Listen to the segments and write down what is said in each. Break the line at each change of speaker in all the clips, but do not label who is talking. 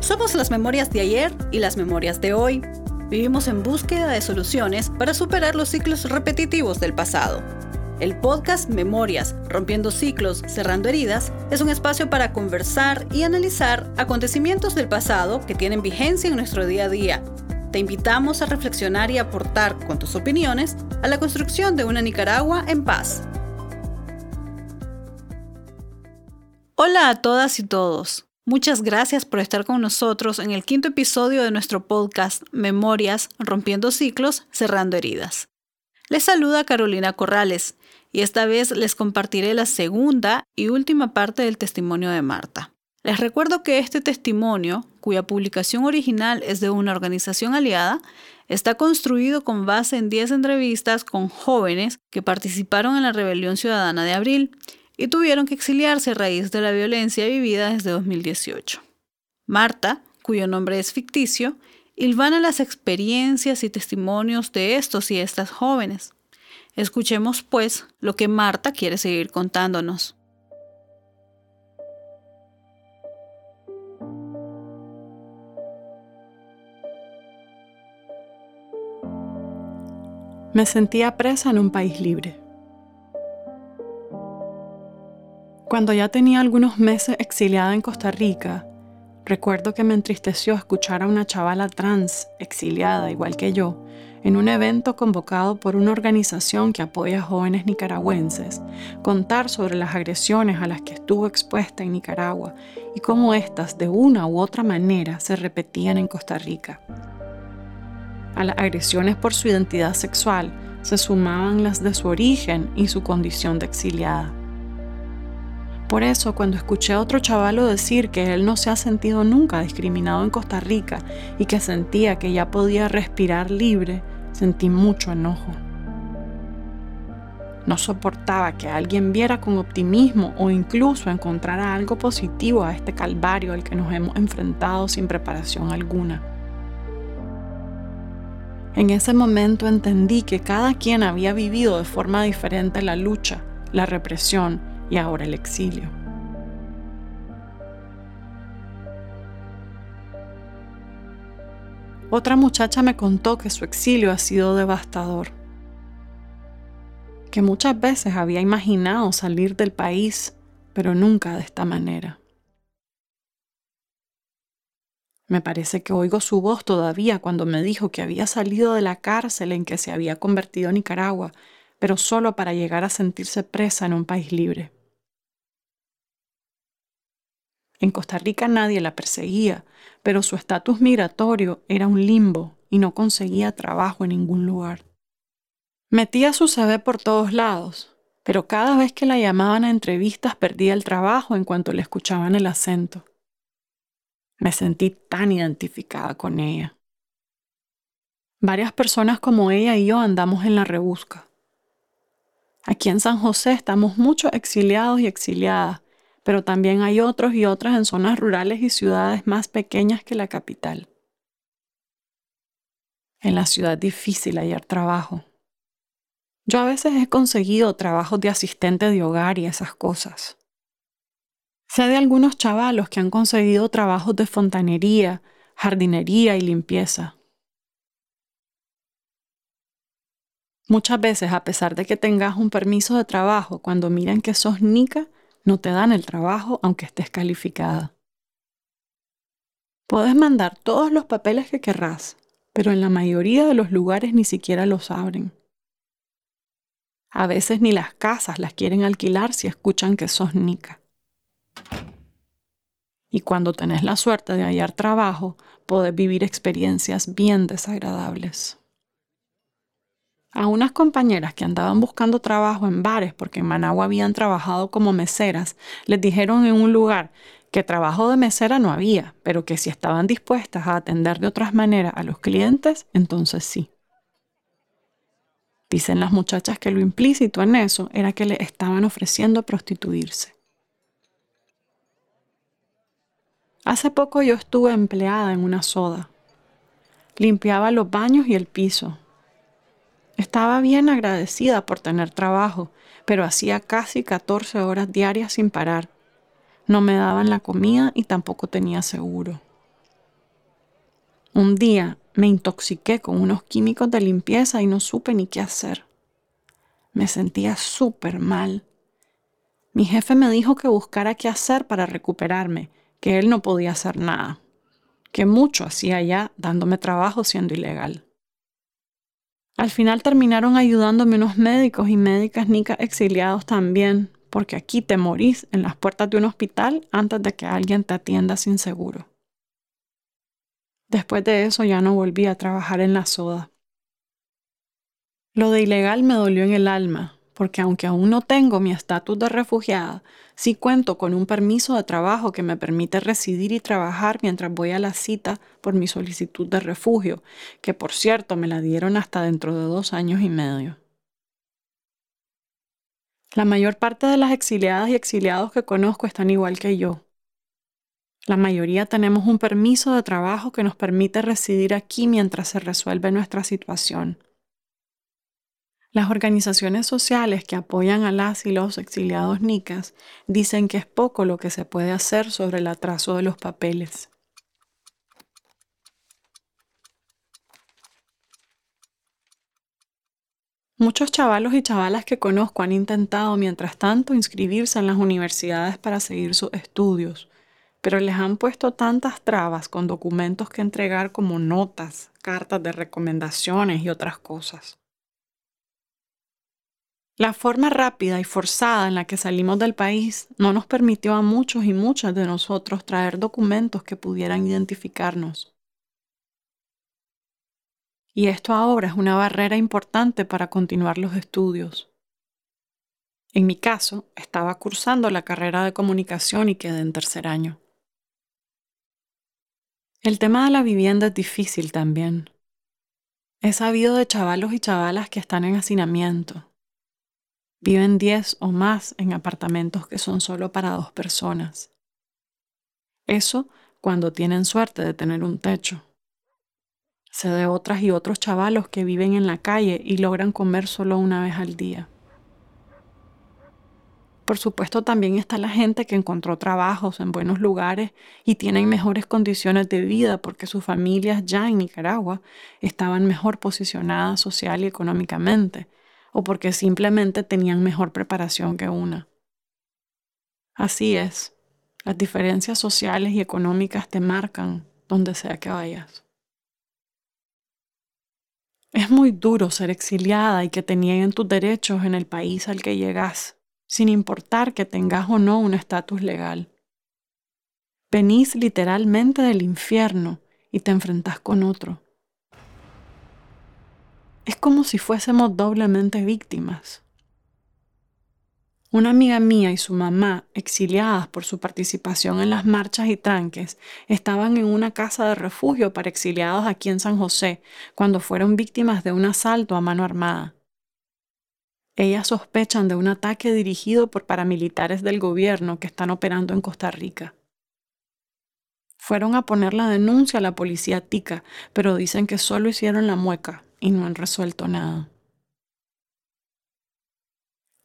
Somos las memorias de ayer y las memorias de hoy. Vivimos en búsqueda de soluciones para superar los ciclos repetitivos del pasado. El podcast Memorias, Rompiendo Ciclos, Cerrando Heridas, es un espacio para conversar y analizar acontecimientos del pasado que tienen vigencia en nuestro día a día. Te invitamos a reflexionar y aportar con tus opiniones a la construcción de una Nicaragua en paz. Hola a todas y todos. Muchas gracias por estar con nosotros en el quinto episodio de nuestro podcast Memorias, Rompiendo Ciclos, Cerrando Heridas. Les saluda Carolina Corrales y esta vez les compartiré la segunda y última parte del testimonio de Marta. Les recuerdo que este testimonio, cuya publicación original es de una organización aliada, está construido con base en 10 entrevistas con jóvenes que participaron en la Rebelión Ciudadana de Abril y tuvieron que exiliarse a raíz de la violencia vivida desde 2018. Marta, cuyo nombre es ficticio, ilvana las experiencias y testimonios de estos y estas jóvenes. Escuchemos, pues, lo que Marta quiere seguir contándonos.
Me sentía presa en un país libre. Cuando ya tenía algunos meses exiliada en Costa Rica, recuerdo que me entristeció escuchar a una chavala trans, exiliada igual que yo, en un evento convocado por una organización que apoya a jóvenes nicaragüenses, contar sobre las agresiones a las que estuvo expuesta en Nicaragua y cómo éstas de una u otra manera se repetían en Costa Rica. A las agresiones por su identidad sexual se sumaban las de su origen y su condición de exiliada. Por eso, cuando escuché a otro chavalo decir que él no se ha sentido nunca discriminado en Costa Rica y que sentía que ya podía respirar libre, sentí mucho enojo. No soportaba que alguien viera con optimismo o incluso encontrara algo positivo a este calvario al que nos hemos enfrentado sin preparación alguna. En ese momento entendí que cada quien había vivido de forma diferente la lucha, la represión y ahora el exilio. Otra muchacha me contó que su exilio ha sido devastador, que muchas veces había imaginado salir del país, pero nunca de esta manera. Me parece que oigo su voz todavía cuando me dijo que había salido de la cárcel en que se había convertido Nicaragua, pero solo para llegar a sentirse presa en un país libre. En Costa Rica nadie la perseguía, pero su estatus migratorio era un limbo y no conseguía trabajo en ningún lugar. Metía su CV por todos lados, pero cada vez que la llamaban a entrevistas perdía el trabajo en cuanto le escuchaban el acento. Me sentí tan identificada con ella. Varias personas como ella y yo andamos en la rebusca. Aquí en San José estamos muchos exiliados y exiliadas pero también hay otros y otras en zonas rurales y ciudades más pequeñas que la capital. En la ciudad difícil hallar trabajo. Yo a veces he conseguido trabajos de asistente de hogar y esas cosas. Sé de algunos chavalos que han conseguido trabajos de fontanería, jardinería y limpieza. Muchas veces, a pesar de que tengas un permiso de trabajo, cuando miran que sos nica, no te dan el trabajo aunque estés calificada. Puedes mandar todos los papeles que querrás, pero en la mayoría de los lugares ni siquiera los abren. A veces ni las casas las quieren alquilar si escuchan que sos nica. Y cuando tenés la suerte de hallar trabajo, podés vivir experiencias bien desagradables. A unas compañeras que andaban buscando trabajo en bares porque en Managua habían trabajado como meseras, les dijeron en un lugar que trabajo de mesera no había, pero que si estaban dispuestas a atender de otras maneras a los clientes, entonces sí. Dicen las muchachas que lo implícito en eso era que le estaban ofreciendo prostituirse. Hace poco yo estuve empleada en una soda. Limpiaba los baños y el piso, estaba bien agradecida por tener trabajo, pero hacía casi 14 horas diarias sin parar. No me daban la comida y tampoco tenía seguro. Un día me intoxiqué con unos químicos de limpieza y no supe ni qué hacer. Me sentía súper mal. Mi jefe me dijo que buscara qué hacer para recuperarme, que él no podía hacer nada, que mucho hacía ya dándome trabajo siendo ilegal. Al final terminaron ayudándome unos médicos y médicas nicas exiliados también, porque aquí te morís en las puertas de un hospital antes de que alguien te atienda sin seguro. Después de eso ya no volví a trabajar en la soda. Lo de ilegal me dolió en el alma, porque aunque aún no tengo mi estatus de refugiada, sí cuento con un permiso de trabajo que me permite residir y trabajar mientras voy a la cita por mi solicitud de refugio, que por cierto me la dieron hasta dentro de dos años y medio. La mayor parte de las exiliadas y exiliados que conozco están igual que yo. La mayoría tenemos un permiso de trabajo que nos permite residir aquí mientras se resuelve nuestra situación. Las organizaciones sociales que apoyan a las y los exiliados nicas dicen que es poco lo que se puede hacer sobre el atraso de los papeles. Muchos chavalos y chavalas que conozco han intentado, mientras tanto, inscribirse en las universidades para seguir sus estudios, pero les han puesto tantas trabas con documentos que entregar como notas, cartas de recomendaciones y otras cosas. La forma rápida y forzada en la que salimos del país no nos permitió a muchos y muchas de nosotros traer documentos que pudieran identificarnos. Y esto ahora es una barrera importante para continuar los estudios. En mi caso, estaba cursando la carrera de comunicación y quedé en tercer año. El tema de la vivienda es difícil también. He sabido de chavalos y chavalas que están en hacinamiento, Viven 10 o más en apartamentos que son solo para dos personas. Eso cuando tienen suerte de tener un techo. Sé de otras y otros chavalos que viven en la calle y logran comer solo una vez al día. Por supuesto también está la gente que encontró trabajos en buenos lugares y tienen mejores condiciones de vida porque sus familias ya en Nicaragua estaban mejor posicionadas social y económicamente o porque simplemente tenían mejor preparación que una. Así es, las diferencias sociales y económicas te marcan donde sea que vayas. Es muy duro ser exiliada y que te nieguen tus derechos en el país al que llegas, sin importar que tengas o no un estatus legal. Venís literalmente del infierno y te enfrentas con otro es como si fuésemos doblemente víctimas. Una amiga mía y su mamá, exiliadas por su participación en las marchas y tranques, estaban en una casa de refugio para exiliados aquí en San José cuando fueron víctimas de un asalto a mano armada. Ellas sospechan de un ataque dirigido por paramilitares del gobierno que están operando en Costa Rica. Fueron a poner la denuncia a la policía tica, pero dicen que solo hicieron la mueca, y no han resuelto nada.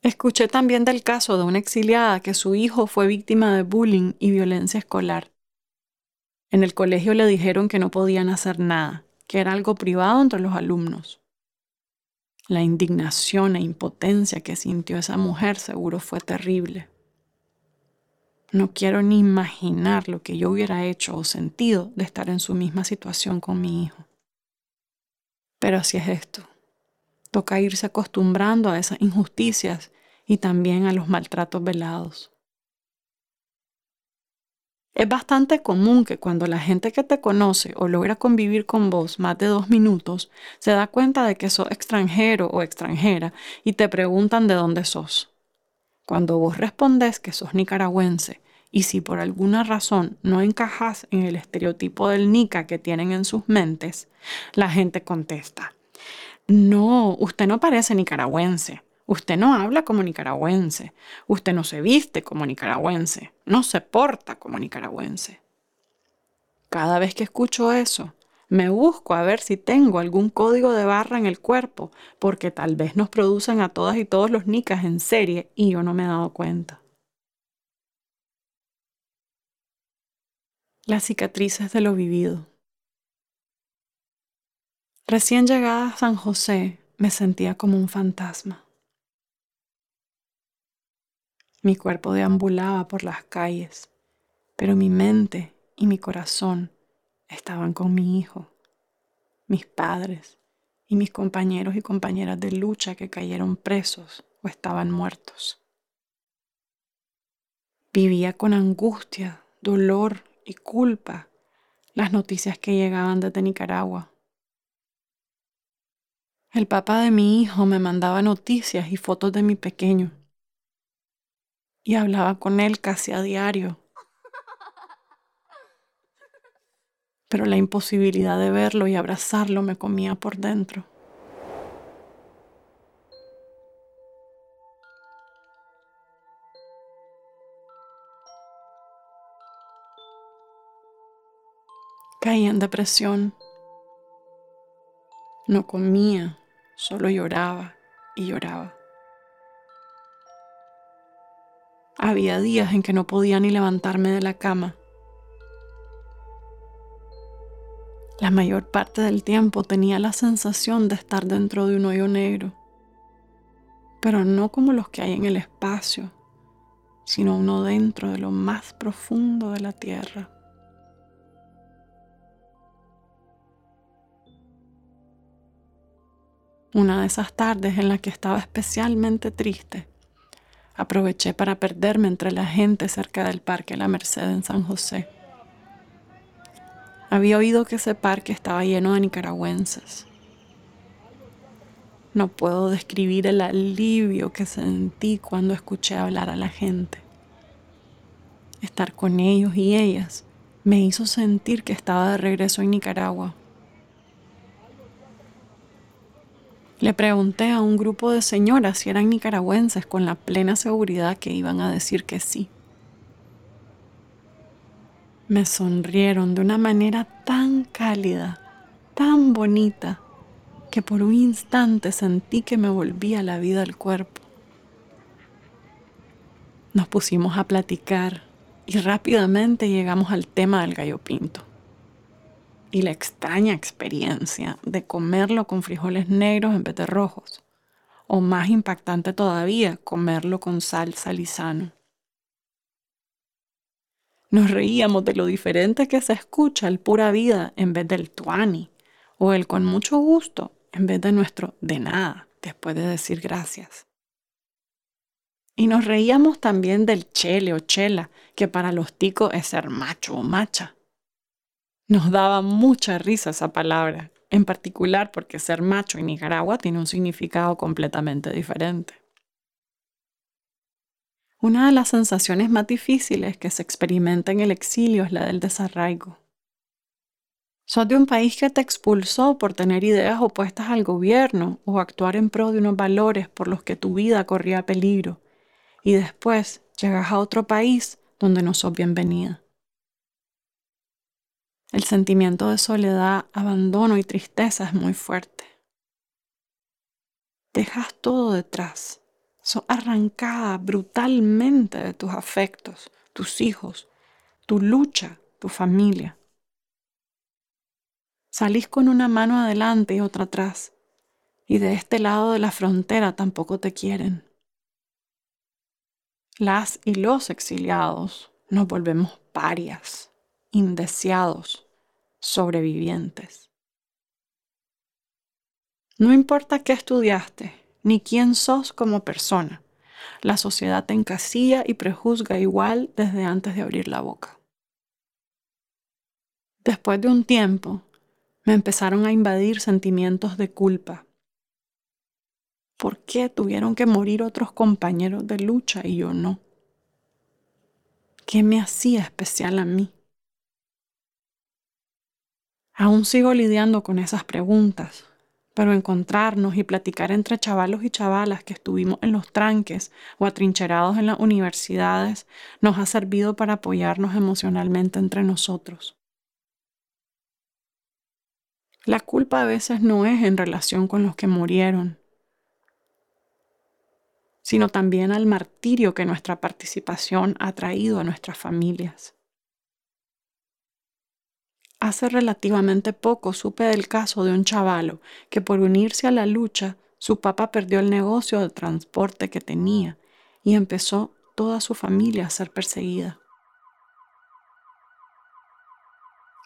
Escuché también del caso de una exiliada que su hijo fue víctima de bullying y violencia escolar. En el colegio le dijeron que no podían hacer nada, que era algo privado entre los alumnos. La indignación e impotencia que sintió esa mujer seguro fue terrible. No quiero ni imaginar lo que yo hubiera hecho o sentido de estar en su misma situación con mi hijo. Pero así es esto. Toca irse acostumbrando a esas injusticias y también a los maltratos velados. Es bastante común que cuando la gente que te conoce o logra convivir con vos más de dos minutos se da cuenta de que sos extranjero o extranjera y te preguntan de dónde sos. Cuando vos respondes que sos nicaragüense y si por alguna razón no encajas en el estereotipo del Nica que tienen en sus mentes, la gente contesta, no, usted no parece nicaragüense, usted no habla como nicaragüense, usted no se viste como nicaragüense, no se porta como nicaragüense. Cada vez que escucho eso, me busco a ver si tengo algún código de barra en el cuerpo, porque tal vez nos producen a todas y todos los nicas en serie y yo no me he dado cuenta. Las cicatrices de lo vivido. Recién llegada a San José, me sentía como un fantasma. Mi cuerpo deambulaba por las calles, pero mi mente y mi corazón estaban con mi hijo, mis padres y mis compañeros y compañeras de lucha que cayeron presos o estaban muertos. Vivía con angustia, dolor y culpa las noticias que llegaban desde Nicaragua. El papá de mi hijo me mandaba noticias y fotos de mi pequeño y hablaba con él casi a diario. Pero la imposibilidad de verlo y abrazarlo me comía por dentro. Caí en depresión. No comía, solo lloraba y lloraba. Había días en que no podía ni levantarme de la cama. La mayor parte del tiempo tenía la sensación de estar dentro de un hoyo negro, pero no como los que hay en el espacio, sino uno dentro de lo más profundo de la tierra. Una de esas tardes en la que estaba especialmente triste, aproveché para perderme entre la gente cerca del Parque La Merced en San José. Había oído que ese parque estaba lleno de nicaragüenses. No puedo describir el alivio que sentí cuando escuché hablar a la gente. Estar con ellos y ellas me hizo sentir que estaba de regreso en Nicaragua Le pregunté a un grupo de señoras si eran nicaragüenses con la plena seguridad que iban a decir que sí. Me sonrieron de una manera tan cálida, tan bonita, que por un instante sentí que me volvía la vida al cuerpo. Nos pusimos a platicar y rápidamente llegamos al tema del gallo pinto y la extraña experiencia de comerlo con frijoles negros en vez de rojos, o más impactante todavía, comerlo con salsa lisano. Nos reíamos de lo diferente que se escucha el pura vida en vez del tuani, o el con mucho gusto en vez de nuestro de nada después de decir gracias. Y nos reíamos también del chele o chela, que para los ticos es ser macho o macha. Nos daba mucha risa esa palabra, en particular porque ser macho en Nicaragua tiene un significado completamente diferente. Una de las sensaciones más difíciles que se experimenta en el exilio es la del desarraigo. Sos de un país que te expulsó por tener ideas opuestas al gobierno o actuar en pro de unos valores por los que tu vida corría peligro, y después llegas a otro país donde no sos bienvenida. El sentimiento de soledad, abandono y tristeza es muy fuerte. Dejas todo detrás. Sos arrancada brutalmente de tus afectos, tus hijos, tu lucha, tu familia. Salís con una mano adelante y otra atrás, y de este lado de la frontera tampoco te quieren. Las y los exiliados nos volvemos parias indeseados, sobrevivientes. No importa qué estudiaste, ni quién sos como persona, la sociedad te encasilla y prejuzga igual desde antes de abrir la boca. Después de un tiempo, me empezaron a invadir sentimientos de culpa. ¿Por qué tuvieron que morir otros compañeros de lucha y yo no? ¿Qué me hacía especial a mí? Aún sigo lidiando con esas preguntas, pero encontrarnos y platicar entre chavalos y chavalas que estuvimos en los tranques o atrincherados en las universidades nos ha servido para apoyarnos emocionalmente entre nosotros. La culpa a veces no es en relación con los que murieron, sino también al martirio que nuestra participación ha traído a nuestras familias. Hace relativamente poco supe del caso de un chavalo que por unirse a la lucha, su papá perdió el negocio de transporte que tenía y empezó toda su familia a ser perseguida.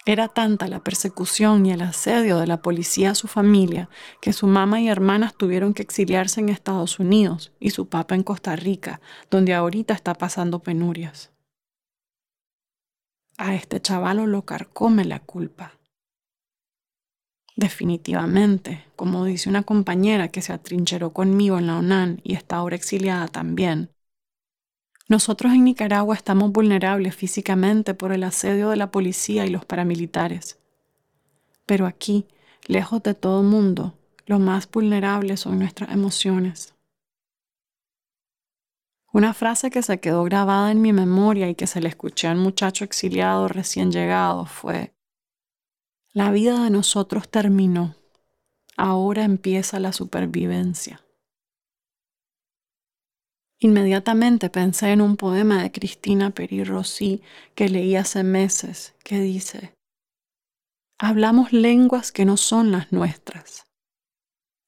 Era tanta la persecución y el asedio de la policía a su familia que su mamá y hermanas tuvieron que exiliarse en Estados Unidos y su papá en Costa Rica, donde ahorita está pasando penurias. A este chavalo lo carcome la culpa. Definitivamente, como dice una compañera que se atrincheró conmigo en la UNAN y está ahora exiliada también, nosotros en Nicaragua estamos vulnerables físicamente por el asedio de la policía y los paramilitares. Pero aquí, lejos de todo mundo, lo más vulnerables son nuestras emociones. Una frase que se quedó grabada en mi memoria y que se le escuché al muchacho exiliado recién llegado fue, La vida de nosotros terminó, ahora empieza la supervivencia. Inmediatamente pensé en un poema de Cristina Peri Rossi que leí hace meses, que dice, Hablamos lenguas que no son las nuestras.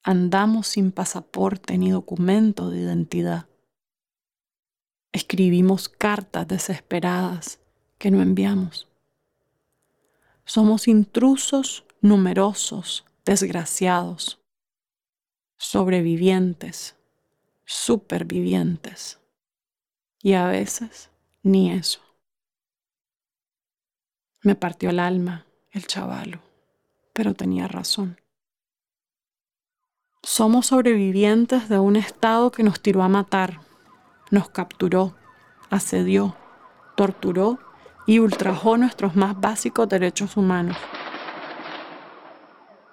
Andamos sin pasaporte ni documento de identidad. Escribimos cartas desesperadas que no enviamos. Somos intrusos numerosos, desgraciados, sobrevivientes supervivientes. Y a veces ni eso. Me partió el alma el chavalo, pero tenía razón. Somos sobrevivientes de un Estado que nos tiró a matar, nos capturó, asedió, torturó y ultrajó nuestros más básicos derechos humanos.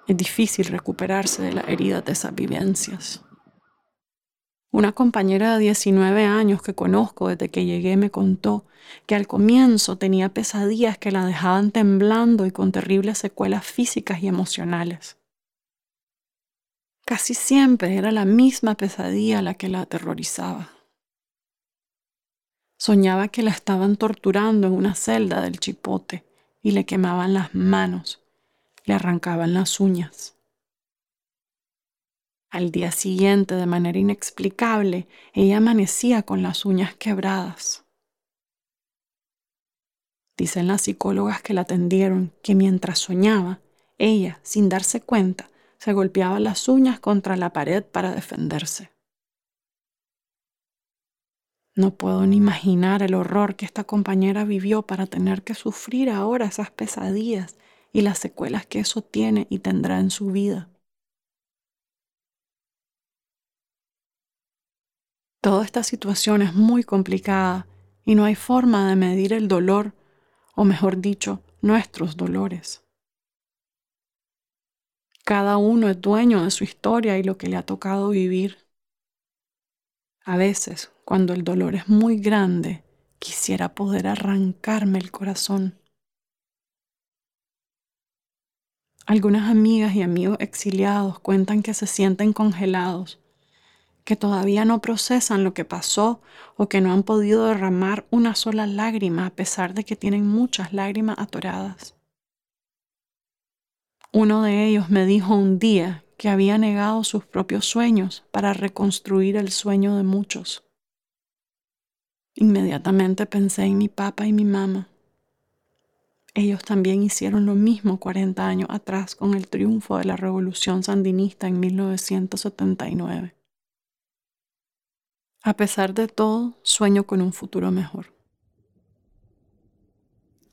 Es difícil recuperarse de la herida de esas vivencias. Una compañera de 19 años que conozco desde que llegué me contó que al comienzo tenía pesadillas que la dejaban temblando y con terribles secuelas físicas y emocionales. Casi siempre era la misma pesadilla la que la aterrorizaba. Soñaba que la estaban torturando en una celda del chipote y le quemaban las manos, le arrancaban las uñas. Al día siguiente, de manera inexplicable, ella amanecía con las uñas quebradas. Dicen las psicólogas que la atendieron que mientras soñaba, ella, sin darse cuenta, se golpeaba las uñas contra la pared para defenderse. No puedo ni imaginar el horror que esta compañera vivió para tener que sufrir ahora esas pesadillas y las secuelas que eso tiene y tendrá en su vida. Toda esta situación es muy complicada y no hay forma de medir el dolor, o mejor dicho, nuestros dolores. Cada uno es dueño de su historia y lo que le ha tocado vivir. A veces, cuando el dolor es muy grande, quisiera poder arrancarme el corazón. Algunas amigas y amigos exiliados cuentan que se sienten congelados que todavía no procesan lo que pasó o que no han podido derramar una sola lágrima a pesar de que tienen muchas lágrimas atoradas. Uno de ellos me dijo un día que había negado sus propios sueños para reconstruir el sueño de muchos. Inmediatamente pensé en mi papá y mi mamá. Ellos también hicieron lo mismo 40 años atrás con el triunfo de la revolución sandinista en 1979. A pesar de todo, sueño con un futuro mejor.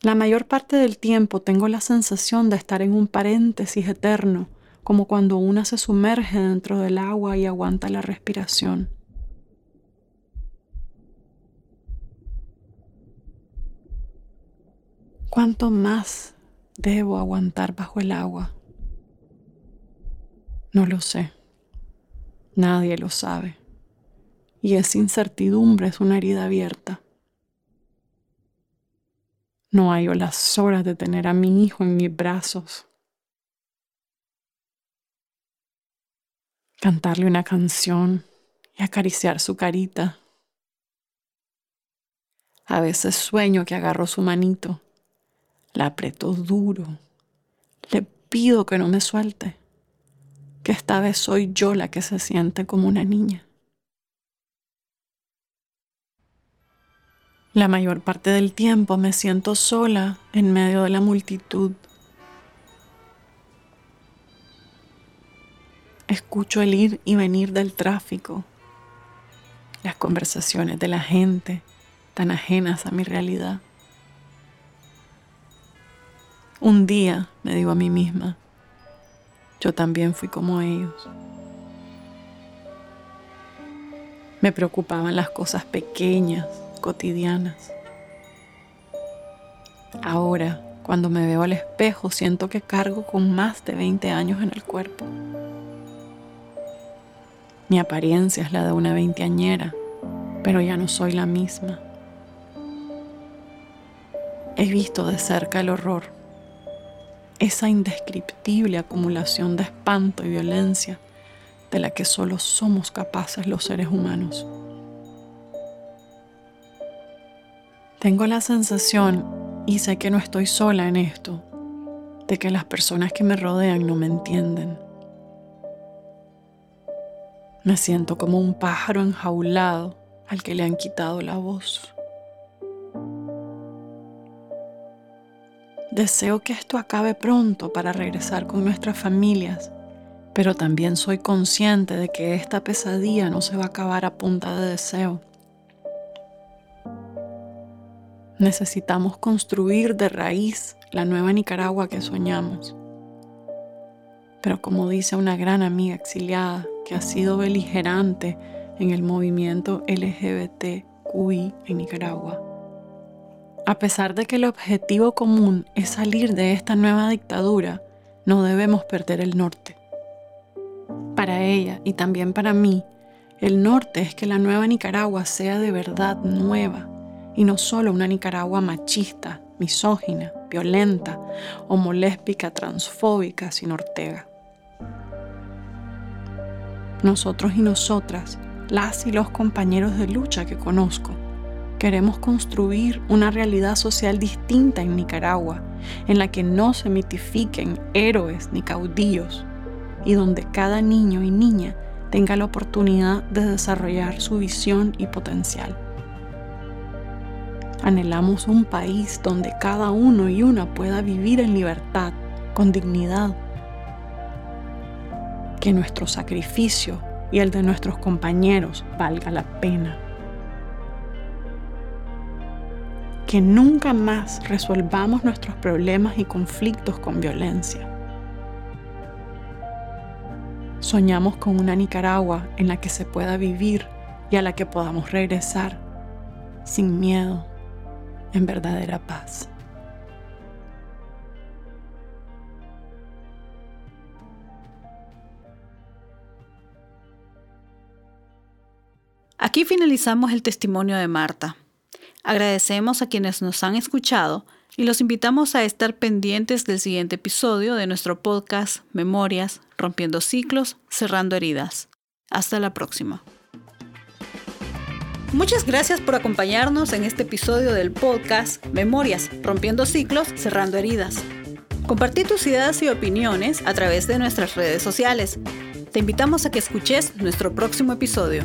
La mayor parte del tiempo tengo la sensación de estar en un paréntesis eterno, como cuando una se sumerge dentro del agua y aguanta la respiración. ¿Cuánto más debo aguantar bajo el agua? No lo sé. Nadie lo sabe y esa incertidumbre es una herida abierta. No hallo las horas de tener a mi hijo en mis brazos. Cantarle una canción y acariciar su carita. A veces sueño que agarro su manito, la aprieto duro pido que no me suelte, que esta vez soy yo la que se siente como una niña. La mayor parte del tiempo me siento sola en medio de la multitud. Escucho el ir y venir del tráfico, las conversaciones de la gente tan ajenas a mi realidad. Un día, me digo a mí misma, yo también fui como ellos. Me preocupaban las cosas pequeñas, cotidianas. Ahora, cuando me veo al espejo, siento que cargo con más de 20 años en el cuerpo. Mi apariencia es la de una veinteañera, pero ya no soy la misma. He visto de cerca el horror, esa indescriptible acumulación de espanto y violencia de la que solo somos capaces los seres humanos. Tengo la sensación, y sé que no estoy sola en esto, de que las personas que me rodean no me entienden. Me siento como un pájaro enjaulado al que le han quitado la voz. Deseo que esto acabe pronto para regresar con nuestras familias, pero también soy consciente de que esta pesadilla no se va a acabar a punta de deseo. Necesitamos construir de raíz la nueva Nicaragua que soñamos. Pero como dice una gran amiga exiliada que ha sido beligerante en el movimiento LGBTQI en Nicaragua, a pesar de que el objetivo común es salir de esta nueva dictadura, no debemos perder el norte. Para ella y también para mí, el norte es que la nueva Nicaragua sea de verdad nueva y no solo una Nicaragua machista, misógina, violenta, homolésbica, transfóbica, sin Ortega. Nosotros y nosotras, las y los compañeros de lucha que conozco, queremos construir una realidad social distinta en Nicaragua, en la que no se mitifiquen héroes ni caudillos, y donde cada niño y niña tenga la oportunidad de desarrollar su visión y potencial. Anhelamos un país donde cada uno y una pueda vivir en libertad, con dignidad. Que nuestro sacrificio y el de nuestros compañeros valga la pena. Que nunca más resolvamos nuestros problemas y conflictos con violencia. Soñamos con una Nicaragua en la que se pueda vivir y a la que podamos regresar sin miedo en verdadera paz.
Aquí finalizamos el testimonio de Marta. Agradecemos a quienes nos han escuchado y los invitamos a estar pendientes del siguiente episodio de nuestro podcast Memorias, Rompiendo Ciclos, Cerrando Heridas. Hasta la próxima. Muchas gracias por acompañarnos en este episodio del podcast Memorias, Rompiendo Ciclos, Cerrando Heridas. Compartí tus ideas y opiniones a través de nuestras redes sociales. Te invitamos a que escuches nuestro próximo episodio.